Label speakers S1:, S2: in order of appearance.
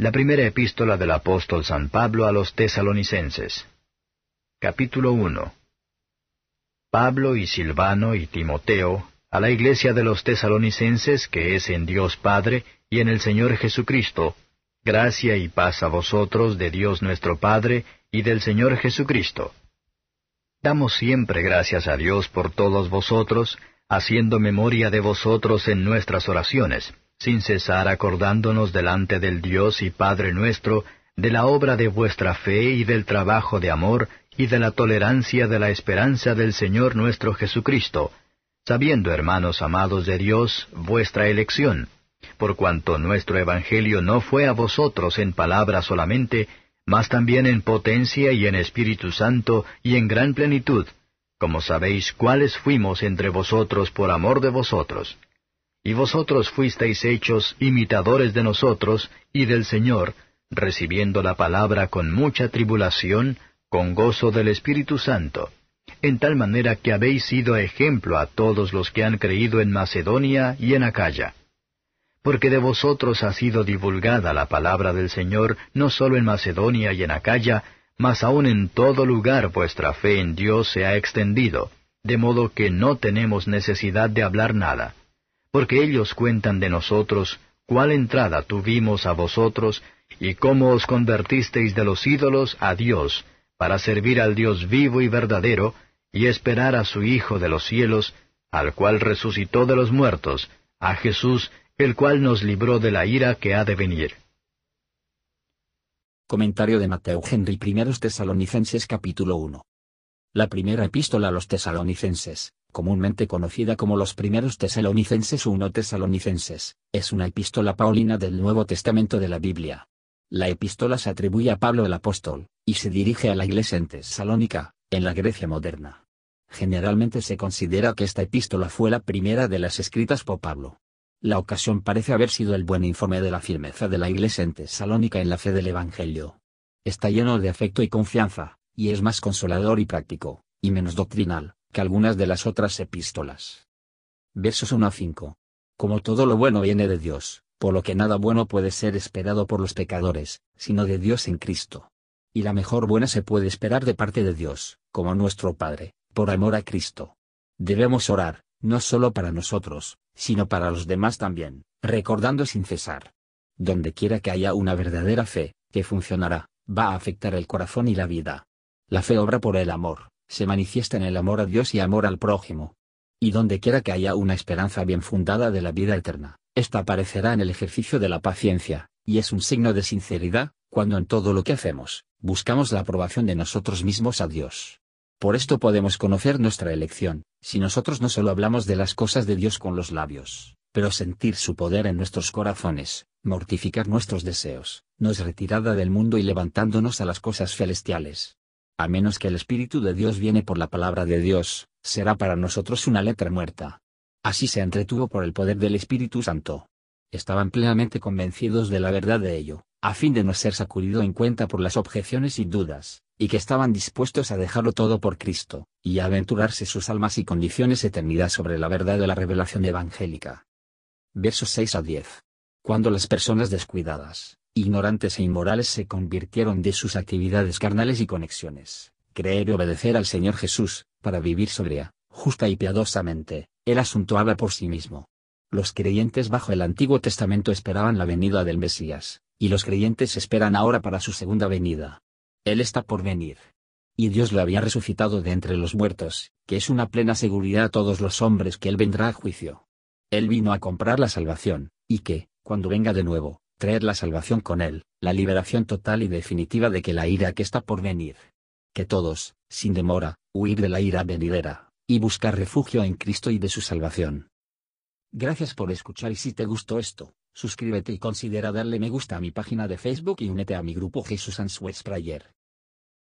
S1: La primera epístola del apóstol San Pablo a los tesalonicenses. Capítulo 1. Pablo y Silvano y Timoteo, a la iglesia de los tesalonicenses que es en Dios Padre y en el Señor Jesucristo, gracia y paz a vosotros de Dios nuestro Padre y del Señor Jesucristo. Damos siempre gracias a Dios por todos vosotros, haciendo memoria de vosotros en nuestras oraciones, sin cesar acordándonos delante del Dios y Padre nuestro, de la obra de vuestra fe y del trabajo de amor y de la tolerancia de la esperanza del Señor nuestro Jesucristo, sabiendo, hermanos amados de Dios, vuestra elección, por cuanto nuestro Evangelio no fue a vosotros en palabra solamente, mas también en potencia y en Espíritu Santo y en gran plenitud, como sabéis cuáles fuimos entre vosotros por amor de vosotros. Y vosotros fuisteis hechos imitadores de nosotros y del Señor, recibiendo la palabra con mucha tribulación, con gozo del Espíritu Santo, en tal manera que habéis sido ejemplo a todos los que han creído en Macedonia y en Acaya. Porque de vosotros ha sido divulgada la palabra del Señor no solo en Macedonia y en Acaya, mas aun en todo lugar vuestra fe en Dios se ha extendido, de modo que no tenemos necesidad de hablar nada, porque ellos cuentan de nosotros cuál entrada tuvimos a vosotros, y cómo os convertisteis de los ídolos a Dios, para servir al Dios vivo y verdadero, y esperar a su Hijo de los cielos, al cual resucitó de los muertos, a Jesús, el cual nos libró de la ira que ha de venir.
S2: Comentario de Mateo Henry I Tesalonicenses capítulo 1. La primera epístola a los tesalonicenses, comúnmente conocida como los primeros tesalonicenses 1 tesalonicenses, es una epístola paulina del Nuevo Testamento de la Biblia. La epístola se atribuye a Pablo el apóstol, y se dirige a la iglesia en Tesalónica, en la Grecia moderna. Generalmente se considera que esta epístola fue la primera de las escritas por Pablo. La ocasión parece haber sido el buen informe de la firmeza de la Iglesia en Tesalónica en la fe del Evangelio. Está lleno de afecto y confianza, y es más consolador y práctico, y menos doctrinal, que algunas de las otras epístolas. Versos 1 a 5. Como todo lo bueno viene de Dios, por lo que nada bueno puede ser esperado por los pecadores, sino de Dios en Cristo. Y la mejor buena se puede esperar de parte de Dios, como nuestro Padre, por amor a Cristo. Debemos orar, no solo para nosotros, sino para los demás también, recordando sin cesar. Donde quiera que haya una verdadera fe, que funcionará, va a afectar el corazón y la vida. La fe obra por el amor, se manifiesta en el amor a Dios y amor al prójimo. Y donde quiera que haya una esperanza bien fundada de la vida eterna, esta aparecerá en el ejercicio de la paciencia, y es un signo de sinceridad, cuando en todo lo que hacemos, buscamos la aprobación de nosotros mismos a Dios. Por esto podemos conocer nuestra elección, si nosotros no solo hablamos de las cosas de Dios con los labios, pero sentir su poder en nuestros corazones, mortificar nuestros deseos, nos retirada del mundo y levantándonos a las cosas celestiales. A menos que el Espíritu de Dios viene por la palabra de Dios, será para nosotros una letra muerta. Así se entretuvo por el poder del Espíritu Santo. Estaban plenamente convencidos de la verdad de ello, a fin de no ser sacudido en cuenta por las objeciones y dudas, y que estaban dispuestos a dejarlo todo por Cristo, y a aventurarse sus almas y condiciones eternidad sobre la verdad de la revelación evangélica. Versos 6 a 10. Cuando las personas descuidadas, ignorantes e inmorales se convirtieron de sus actividades carnales y conexiones, creer y obedecer al Señor Jesús, para vivir sobria, justa y piadosamente, el asunto habla por sí mismo. Los creyentes bajo el Antiguo Testamento esperaban la venida del Mesías, y los creyentes esperan ahora para su segunda venida. Él está por venir. Y Dios lo había resucitado de entre los muertos, que es una plena seguridad a todos los hombres que Él vendrá a juicio. Él vino a comprar la salvación, y que, cuando venga de nuevo, traer la salvación con Él, la liberación total y definitiva de que la ira que está por venir. Que todos, sin demora, huir de la ira venidera, y buscar refugio en Cristo y de su salvación. Gracias por escuchar y si te gustó esto, suscríbete y considera darle me gusta a mi página de Facebook y únete a mi grupo Jesús Answers Prayer.